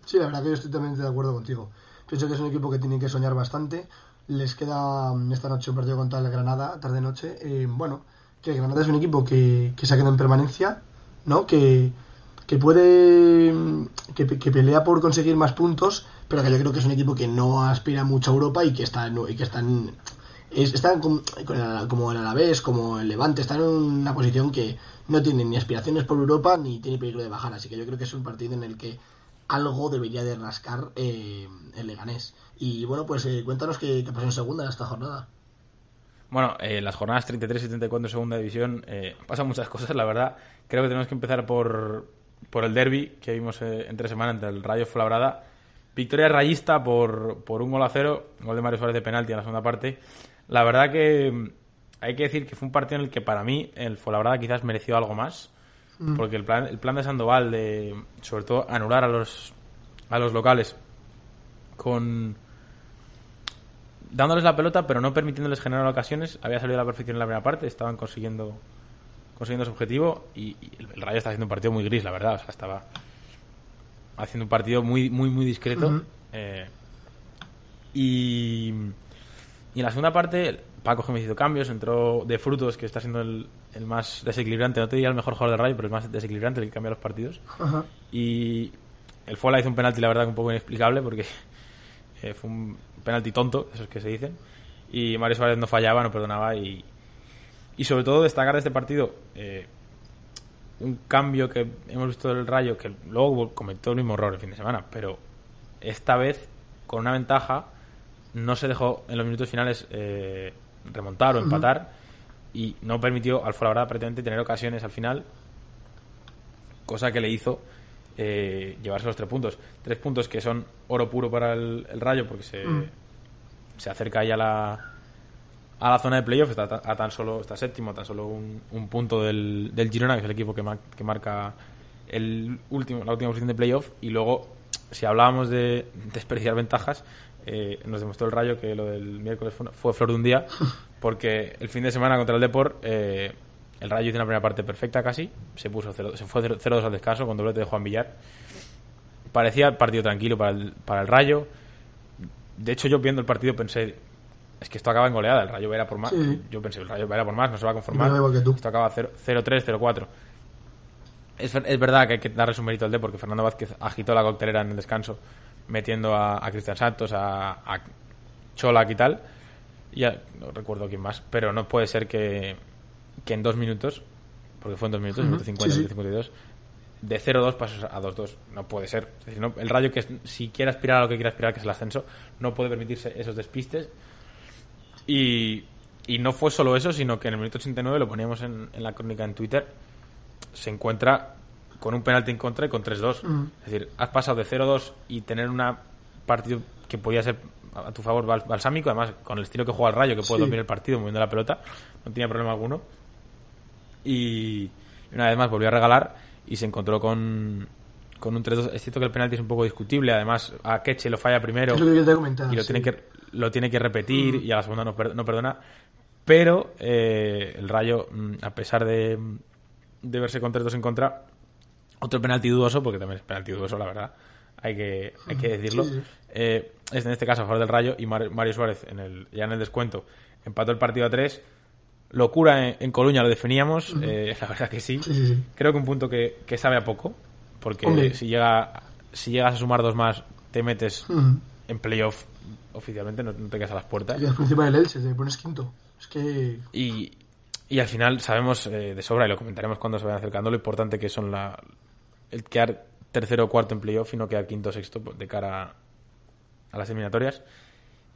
Sí, la verdad que yo estoy totalmente de acuerdo contigo. Pienso que es un equipo que tiene que soñar bastante. Les queda esta noche un partido contra el Granada, tarde-noche. Eh, bueno, que Granada es un equipo que, que se ha quedado en permanencia, ¿no? Que, que puede que, que, pelea por conseguir más puntos pero que yo creo que es un equipo que no aspira mucho a Europa y que está y que están es, están el, como el Alavés como el Levante están en una posición que no tienen ni aspiraciones por Europa ni tiene peligro de bajar así que yo creo que es un partido en el que algo debería de rascar eh, el Leganés y bueno pues eh, cuéntanos qué, pasó en segunda en esta jornada bueno, eh, las jornadas 33 y 34 en segunda división eh, pasan muchas cosas, la verdad. Creo que tenemos que empezar por, por el derby que vimos eh, entre semana entre el Rayo Fuenlabrada. Victoria rayista por, por un gol a cero, gol de Mario Suárez de penalti en la segunda parte. La verdad que mm, hay que decir que fue un partido en el que para mí el Fuenlabrada quizás mereció algo más, mm. porque el plan, el plan de Sandoval de, sobre todo, anular a los, a los locales con dándoles la pelota pero no permitiéndoles generar ocasiones, había salido a la perfección en la primera parte, estaban consiguiendo consiguiendo su objetivo y, y, el Rayo está haciendo un partido muy gris, la verdad. O sea, estaba haciendo un partido muy, muy, muy discreto. Uh -huh. eh, y, y, en la segunda parte, Paco Gémez hizo cambios, entró de frutos, que está siendo el, el, más desequilibrante. No te diría el mejor jugador del Rayo, pero el más desequilibrante, el que cambia los partidos. -huh. Y el Fuela hizo un penalti, la verdad, un poco inexplicable, porque que fue un penalti tonto, esos que se dicen, y Mario Suárez no fallaba, no perdonaba y, y sobre todo destacar de este partido eh, un cambio que hemos visto del Rayo, que luego cometió el mismo error el fin de semana, pero esta vez con una ventaja no se dejó en los minutos finales eh, remontar o empatar y no permitió al Fuenlabrada prácticamente tener ocasiones al final, cosa que le hizo eh, llevarse los tres puntos. Tres puntos que son oro puro para el, el Rayo porque se, se acerca ahí a la, a la zona de playoff, está a tan solo, está séptimo, a tan solo un, un punto del, del Girona, que es el equipo que, que marca el último, la última posición de playoff, y luego, si hablábamos de desperdiciar ventajas, eh, nos demostró el Rayo que lo del miércoles fue, fue flor de un día, porque el fin de semana contra el Deport, eh, el Rayo hizo una primera parte perfecta casi, se puso 0 se fue 0-2 al descanso con doblete de Juan Villar. Parecía partido tranquilo para el, para el Rayo. De hecho, yo viendo el partido pensé, es que esto acaba en goleada, el Rayo va a ir a por más. Sí. Yo pensé, el Rayo va a ir a por más, no se va a conformar. Esto acaba 0- 0-3, 0-4. Es, es verdad que hay que darle su mérito al D porque Fernando Vázquez agitó la coctelera en el descanso metiendo a, a Cristian Santos, a, a Cholak y tal. Y ya no recuerdo quién más, pero no puede ser que, que en dos minutos, porque fue en dos minutos, Ujú, minuto 50, sí, sí. minuto 52, de 0-2 pasas a 2-2. No puede ser. Es decir, no- el Rayo, que es- si quiere aspirar a lo que quiere aspirar, que es el ascenso, no puede permitirse esos despistes. Y, y no fue solo eso, sino que en el minuto 89, lo poníamos en, en la crónica en Twitter, se encuentra con un penalti en contra y con 3-2. Mm. Es decir, has pasado de 0-2 y tener una partido que podía ser a tu favor bal- balsámico, además con el estilo que juega el Rayo, que puede Sí. dormir el partido moviendo la pelota, no tenía problema alguno. Y una vez más volvió a regalar y se encontró con, con un 3-2. Es cierto que el penalti es un poco discutible, además a Keche lo falla primero lo y lo sí. tiene que lo tiene que repetir y a la segunda no, no perdona pero eh, el Rayo mm, a pesar de, de verse con 3-2 en contra otro penalti dudoso porque también es penalti dudoso la verdad hay que hay que decirlo Sí. Eh, es en este caso a favor del Rayo y Mar- Mario Suárez en el, ya en el descuento empató el partido a 3 locura en, en Coruña lo definíamos eh, la verdad que sí creo que un punto que, que sabe a poco porque Hombre. si llega si llegas a sumar dos más te metes en playoff oficialmente, no, no te quedas a las puertas. Y principal del Elche, te pones quinto. Es que. Y, y al final sabemos eh, de sobra, y lo comentaremos cuando se vayan acercando, lo importante que son la, el quedar tercero o cuarto en playoff y no quedar quinto o sexto de cara a las eliminatorias.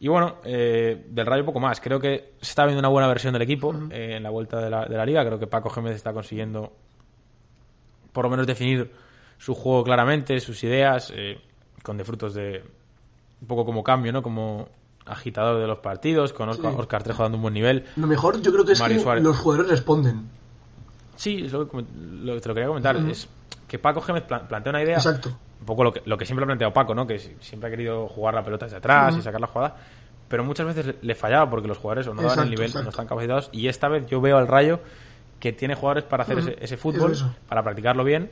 Y bueno, eh, del Rayo poco más. Creo que se está viendo una buena versión del equipo eh, en la vuelta de la, de la liga. Creo que Paco Gémez está consiguiendo por lo menos definir su juego claramente, sus ideas, eh, con de frutos de un poco como cambio, ¿no? Como agitador de los partidos, con Oscar, Sí. Oscar Trejo dando un buen nivel. Lo mejor yo creo que es Mario que Suárez. los jugadores responden. Sí, es lo que, lo que te lo quería comentar. Es que Paco Gémez plan- plantea una idea. Exacto. Un poco lo que, lo que siempre ha planteado Paco, ¿no? Que si- siempre ha querido jugar la pelota desde atrás y sacar la jugada. Pero muchas veces le, fallaba porque los jugadores o no daban el Exacto, nivel, exacto. no están capacitados. Y esta vez yo veo al Rayo que tiene jugadores para hacer ese, ese fútbol, para practicarlo bien.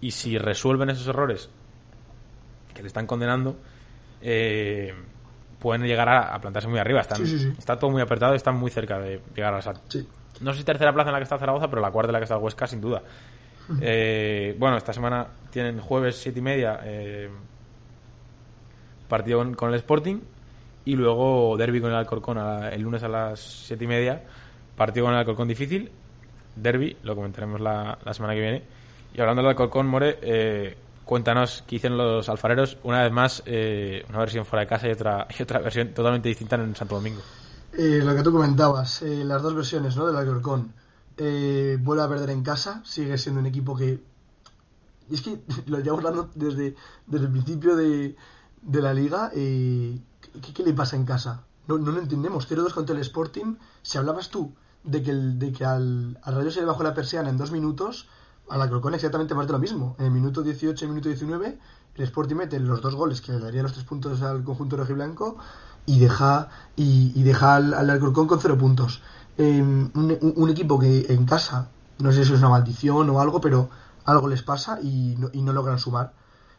Y si resuelven esos errores que le están condenando, eh, pueden llegar a, a plantarse muy arriba. Están, Sí, sí, sí. Está todo muy apretado y están muy cerca de llegar a la no sé si tercera plaza en la que está Zaragoza, pero la cuarta en la que está el Huesca, sin duda. Eh, bueno, esta semana tienen jueves siete y media eh, partido con, el Sporting y luego derby con el Alcorcón el lunes a las siete y media, partido con el Alcorcón difícil, derby, lo comentaremos la, la semana que viene. Y hablando del Alcorcón, More, eh, cuéntanos qué hicieron los alfareros, una vez más, eh, una versión fuera de casa y otra, y otra versión totalmente distinta en Santo Domingo. Lo que tú comentabas, las dos versiones ¿no? del Alcorcón. Eh, vuelve a perder en casa, sigue siendo un equipo que. Es que lo llevamos hablando desde, desde el principio de, de la liga. eh, ¿qué, le pasa en casa? No, no lo entendemos. 0-2 contra el Sporting. Si hablabas tú de que, de que al, al Rayo se le bajó la persiana en dos minutos, al Alcorcón exactamente más de lo mismo. En el minuto 18 y minuto 19, el Sporting mete los dos goles que le daría los tres puntos al conjunto rojiblanco y deja, y, y deja al, al Alcorcón con cero puntos. Eh, un, equipo que en casa, no sé si es una maldición o algo, pero algo les pasa y no, y no logran sumar.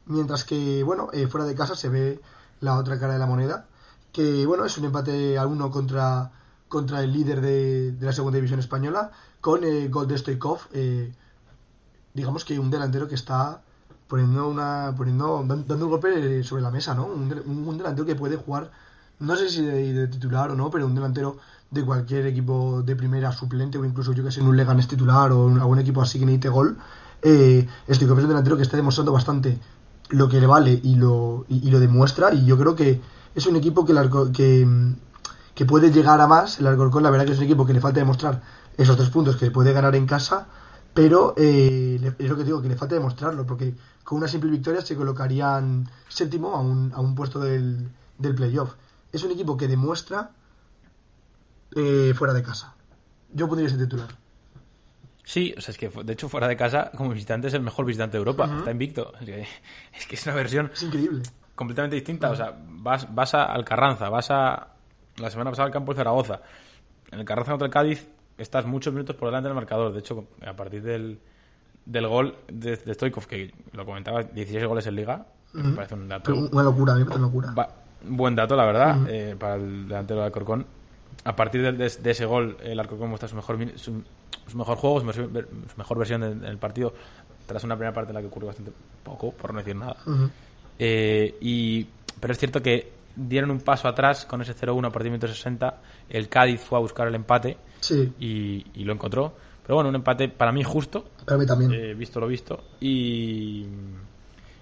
Mientras que, bueno, eh, fuera de casa se ve la otra cara de la moneda, que, bueno, es un empate a uno contra, contra el líder de, de la segunda división española, con eh, gol de eh, digamos que un delantero que está poniendo una poniendo dan- dando un golpe sobre la mesa, ¿no? Un, un delantero que puede jugar, no sé si de titular o no, pero un delantero de cualquier equipo de primera suplente o incluso yo que sé en un Leganés titular o en algún equipo así que necesite gol, eh, estoy es un delantero que está demostrando bastante lo que le vale y lo y, lo demuestra y yo creo que es un equipo que, el que que puede llegar a más. El Alcorcón, la verdad que es un equipo que le falta demostrar esos tres puntos que puede ganar en casa, pero eh, es lo que digo, que le falta demostrarlo, porque con una simple victoria se colocarían séptimo a un, a un puesto del, del playoff. Es un equipo que demuestra eh, fuera de casa. Yo pondría ese titular. Sí, o sea, es que de hecho fuera de casa como visitante es el mejor visitante de Europa, está invicto. Es que, es que es una versión Es increíble. completamente distinta. O sea, vas, vas a al Carranza, vas a la semana pasada al campo de Zaragoza. En el Carranza contra el Cádiz estás muchos minutos por delante del marcador. De hecho, a partir del, del gol de, de Stoikov, que lo comentaba, 16 goles en Liga, me parece un dato una locura, me parece una locura. Va- buen dato, la verdad, eh, para el delantero de Alcorcón. A partir del- de, de ese gol, el Alcorcón muestra su mejor, su, su mejor juego, su su mejor versión del del partido, tras una primera parte en la que ocurrió bastante poco, por no decir nada. Eh, y, pero es cierto que dieron un paso atrás con ese 0-1 a partir de minuto 60. El Cádiz fue a buscar el empate Sí, y, y lo encontró. Pero bueno, un empate para mí justo, para mí también. eh, visto lo visto. Y,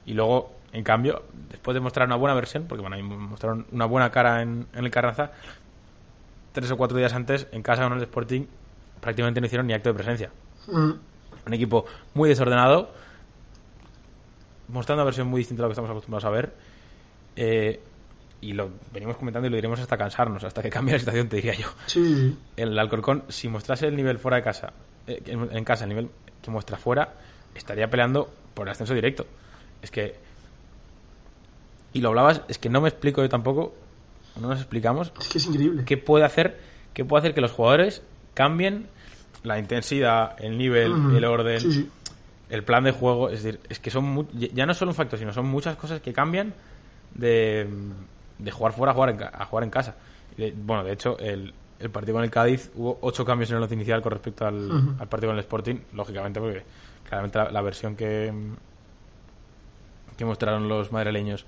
y luego, en cambio, después de mostrar una buena versión, porque bueno, ahí mostraron una buena cara en, en el Carranza, tres o cuatro días antes, en casa con el Sporting, prácticamente no hicieron ni acto de presencia. Ujú. Un equipo muy desordenado, mostrando una versión muy distinta a lo que estamos acostumbrados a ver. Eh, y lo venimos comentando y lo diremos hasta cansarnos, hasta que cambie la situación, te diría yo sí. el Alcorcón, si mostrase el nivel fuera de casa, eh, en, en casa, el nivel que muestra fuera, estaría peleando por el ascenso directo. Es que. Y lo hablabas, es que no me explico yo tampoco, no nos explicamos Es que es increíble. qué puede hacer, qué puede hacer que los jugadores cambien la intensidad, el nivel, el orden, Sí, sí. el plan de juego. Es decir, es que son mu- ya no es solo un factor, sino son muchas cosas que cambian de, de jugar fuera a jugar en, a jugar en casa. De- bueno, de hecho, el, el partido con el Cádiz hubo ocho cambios en el once inicial con respecto al partido con el Sporting, lógicamente, porque claramente la, la versión que, que mostraron los madrileños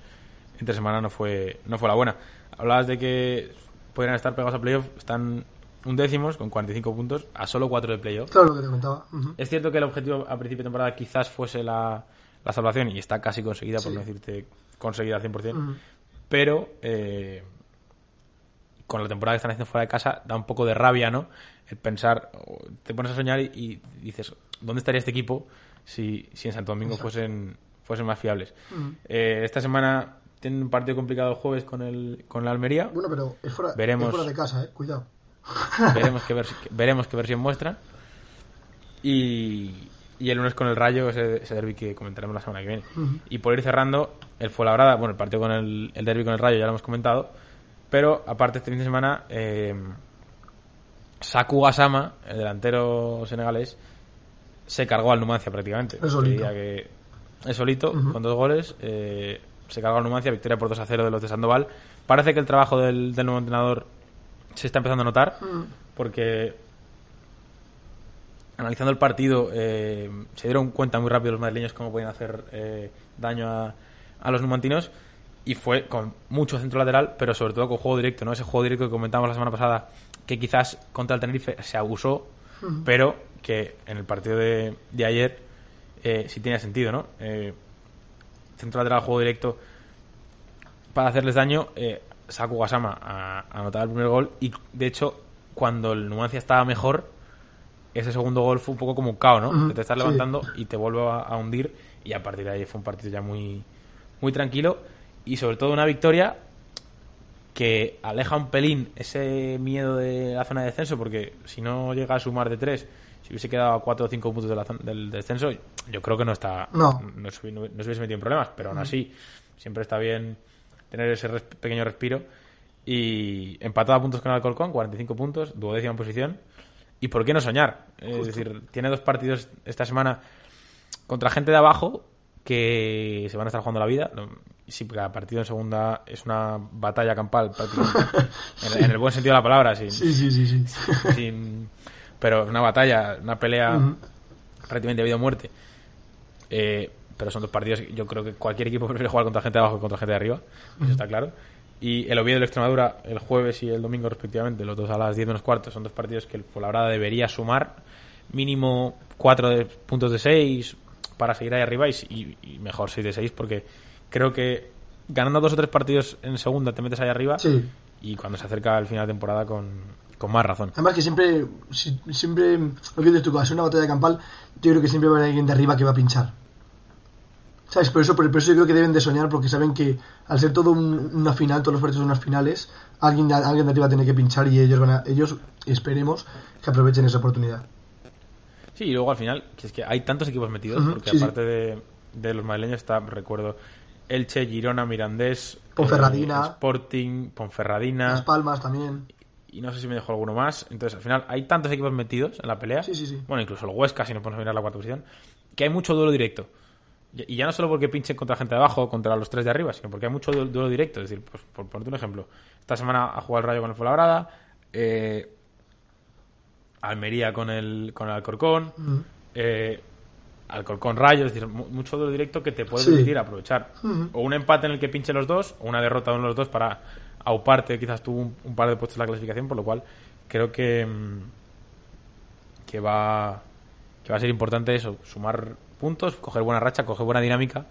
entre semana no fue, no fue la buena. Hablabas de que podrían estar pegados a playoff, están un décimos con 45 puntos a solo 4 de playoff. Claro lo que te contaba. Ujú. Es cierto que el objetivo a principio de temporada quizás fuese la, la salvación y está casi conseguida, por no decirte conseguida al 100%, Ujú. pero eh, con la temporada que están haciendo fuera de casa da un poco de rabia, ¿no? El pensar, te pones a soñar y, y dices, ¿dónde estaría este equipo si, si en Santo Domingo fuesen, fuesen más fiables? Eh, esta semana tienen un partido complicado el jueves con el, con la Almería. Bueno, pero es fuera, Veremos. es fuera de casa, eh. Cuidado. veremos qué, vers- veremos qué versión muestra y, y el lunes con el Rayo ese, ese derby que comentaremos la semana que viene y por ir cerrando el Fuenlabrada bueno el partido con el, el derby con el Rayo ya lo hemos comentado pero aparte este fin de semana eh, Saku Gassama el delantero senegalés se cargó al Numancia prácticamente Es solito. Que es solito con dos goles eh, se cargó al Numancia victoria por 2 a 0 de los de Sandoval parece que el trabajo del, del nuevo entrenador se está empezando a notar Mm. porque analizando el partido eh, se dieron cuenta muy rápido los madrileños cómo podían hacer eh, daño a, a los numantinos y fue con mucho centro lateral pero sobre todo con juego directo no ese juego directo que comentamos la semana pasada que quizás contra el Tenerife se abusó Ujú. pero que en el partido de, de ayer eh, sí tenía sentido no centro lateral juego directo para hacerles daño, eh, Saku Gasama a, a anotar el primer gol y de hecho cuando el Numancia estaba mejor ese segundo gol fue un poco como un caos, ¿no? Que te estás sí. levantando y te vuelve a, a hundir y a partir de ahí fue un partido ya muy muy tranquilo y sobre todo una victoria que aleja un pelín ese miedo de la zona de descenso porque si no llega a sumar de tres si hubiese quedado a 4 o 5 puntos de la zona- del descenso yo creo que no está No. no, se, no- no se hubiese metido en problemas pero aún así siempre está bien tener ese res- pequeño respiro y empatado a puntos con el Alcorcón 45 puntos duodécima posición y por qué no soñar es decir tiene dos partidos esta semana contra gente de abajo que se van a estar jugando la vida. Sí, cada partido en segunda es una batalla campal prácticamente. en, en el buen sentido de la palabra, sin, Sí, sí, sí, sí. sin- pero una batalla, una pelea Ujú. prácticamente de vida o muerte. Eh, pero son dos partidos. Yo creo que cualquier equipo prefiere jugar contra gente de abajo que contra gente de arriba, eso está claro. Y el Oviedo y el Extremadura el jueves y el domingo respectivamente, los dos a las 10 menos cuarto, son dos partidos que el Fuenlabrada debería sumar mínimo 4 de, puntos de 6 para seguir ahí arriba y, y- y mejor 6 de 6 porque creo que ganando dos o tres partidos en segunda te metes ahí arriba Sí. y cuando se acerca el final de temporada con, con más razón. Además que siempre, si- siempre, lo que dices tú, cuando es una batalla campal, yo creo que siempre va a haber alguien de arriba que va a pinchar. ¿Sabes? Por eso, por eso yo creo que deben de soñar, porque saben que al ser todo un- una final, todos los partidos son unas finales, alguien de, alguien de arriba tiene que pinchar y ellos van a, ellos esperemos que aprovechen esa oportunidad. Sí, y luego al final, que es que hay tantos equipos metidos, porque sí, sí. aparte de, de los madrileños está, recuerdo, Elche, Girona, Mirandés, Ponferradina. eh, Sporting, Ponferradina, Las Palmas también. Y no sé si me dejó alguno más. Entonces, al final, hay tantos equipos metidos en la pelea. Sí, sí, sí. Bueno, incluso el Huesca, si nos ponemos a mirar la cuarta posición, que hay mucho duelo directo. Y ya no solo porque pinchen contra gente de abajo, contra los tres de arriba, sino porque hay mucho du- duelo directo. Es decir, pues, por ponerte un ejemplo, esta semana ha jugado el Rayo con el Fuenlabrada, eh, Almería con el, con el Alcorcón, Ujú. eh, Alcorcón Rayo, es decir, mu- mucho duelo directo que te puede Sí. permitir aprovechar. Ujú. O un empate en el que pinche los dos, o una derrota de uno de los dos para auparte quizás tú un, un par de puestos en la clasificación, por lo cual creo que, mm, que va que va a ser importante eso, sumar puntos, coger buena racha, coger buena dinámica,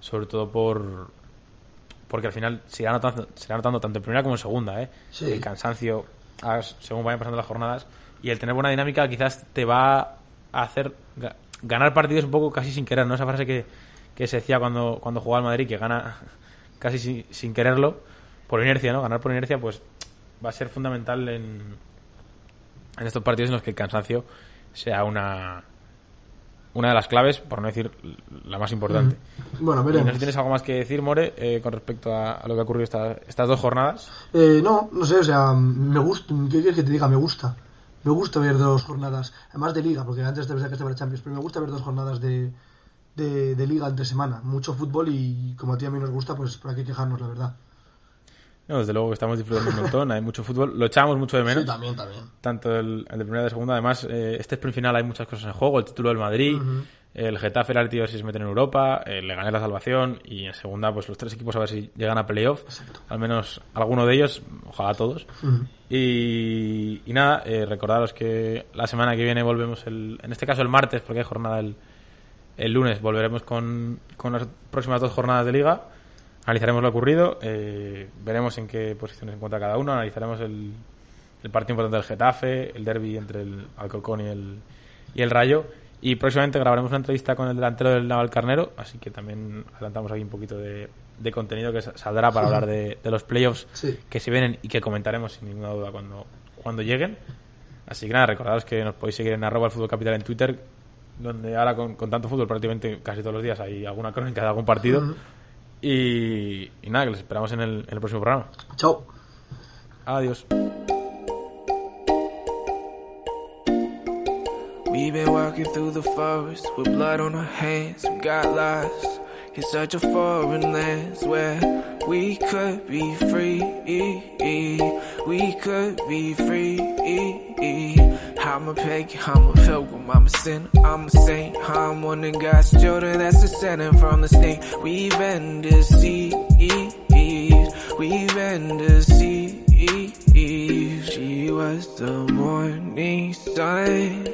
sobre todo por porque al final se irá notando, se irá notando tanto en primera como en segunda, ¿eh? Sí. el cansancio según vayan pasando las jornadas y el tener buena dinámica quizás te va a hacer ga- ganar partidos un poco casi sin querer, ¿no? Esa frase que, que se decía cuando, cuando jugaba el Madrid, que gana casi sin, sin quererlo, por inercia, ¿no? Ganar por inercia, pues va a ser fundamental en, en estos partidos en los que el cansancio sea una una de las claves, por no decir la más importante. Bueno, Y no veremos. sé si tienes algo más que decir, More, eh, con respecto a, a lo que ha ocurrido esta- estas dos jornadas. Eh, no, no sé, o sea, me gusta, ¿qué quieres que te diga? Me gusta. Me gusta ver dos jornadas, además de liga, porque antes te pensaba que estaba Champions, pero me gusta ver dos jornadas de, de, de liga entre semana. Mucho fútbol y como a ti a mí nos gusta, pues para qué quejarnos, la verdad. No, desde luego que estamos disfrutando un montón, hay mucho fútbol, lo echamos mucho de menos. Sí, también, también. tanto el, el de primera y de segunda. Además, eh, este sprint final hay muchas cosas en juego. El título del Madrid, el Getafe, el Atleti a ver si se meten en Europa, el le gané la salvación y en segunda, pues los tres equipos a ver si llegan a playoff. Al menos alguno de ellos, ojalá todos. Y nada, eh, recordaros que la semana que viene volvemos, el, en este caso el martes, porque hay jornada el, el lunes, volveremos con, con las próximas dos jornadas de liga. Analizaremos lo ocurrido, eh, veremos en qué posición se encuentra cada uno, analizaremos el, el partido importante del Getafe, el derby entre el Alcorcón y el, y el Rayo. Y próximamente grabaremos una entrevista con el delantero del Naval Carnero, así que también adelantamos aquí un poquito de, de contenido que sa- saldrá para hablar de, de los playoffs Sí. que se vienen y que comentaremos sin ninguna duda cuando, cuando lleguen. Así que nada, recordaros que nos podéis seguir en arroba el fútbol capital en Twitter, donde ahora con, con tanto fútbol prácticamente casi todos los días hay alguna crónica de algún partido. Y, y nada, que les esperamos en el, en el próximo programa. Chao. Adiós. We've been walking through the forest with blood on our hands. We got lost in such a foreign land where we could be free. We could be free. I'm a pagan, I'm a pilgrim, I'm a sinner, I'm a saint. I'm one of God's children that's descended from the snake. We've been deceived. We've been deceived. She was the morning sun.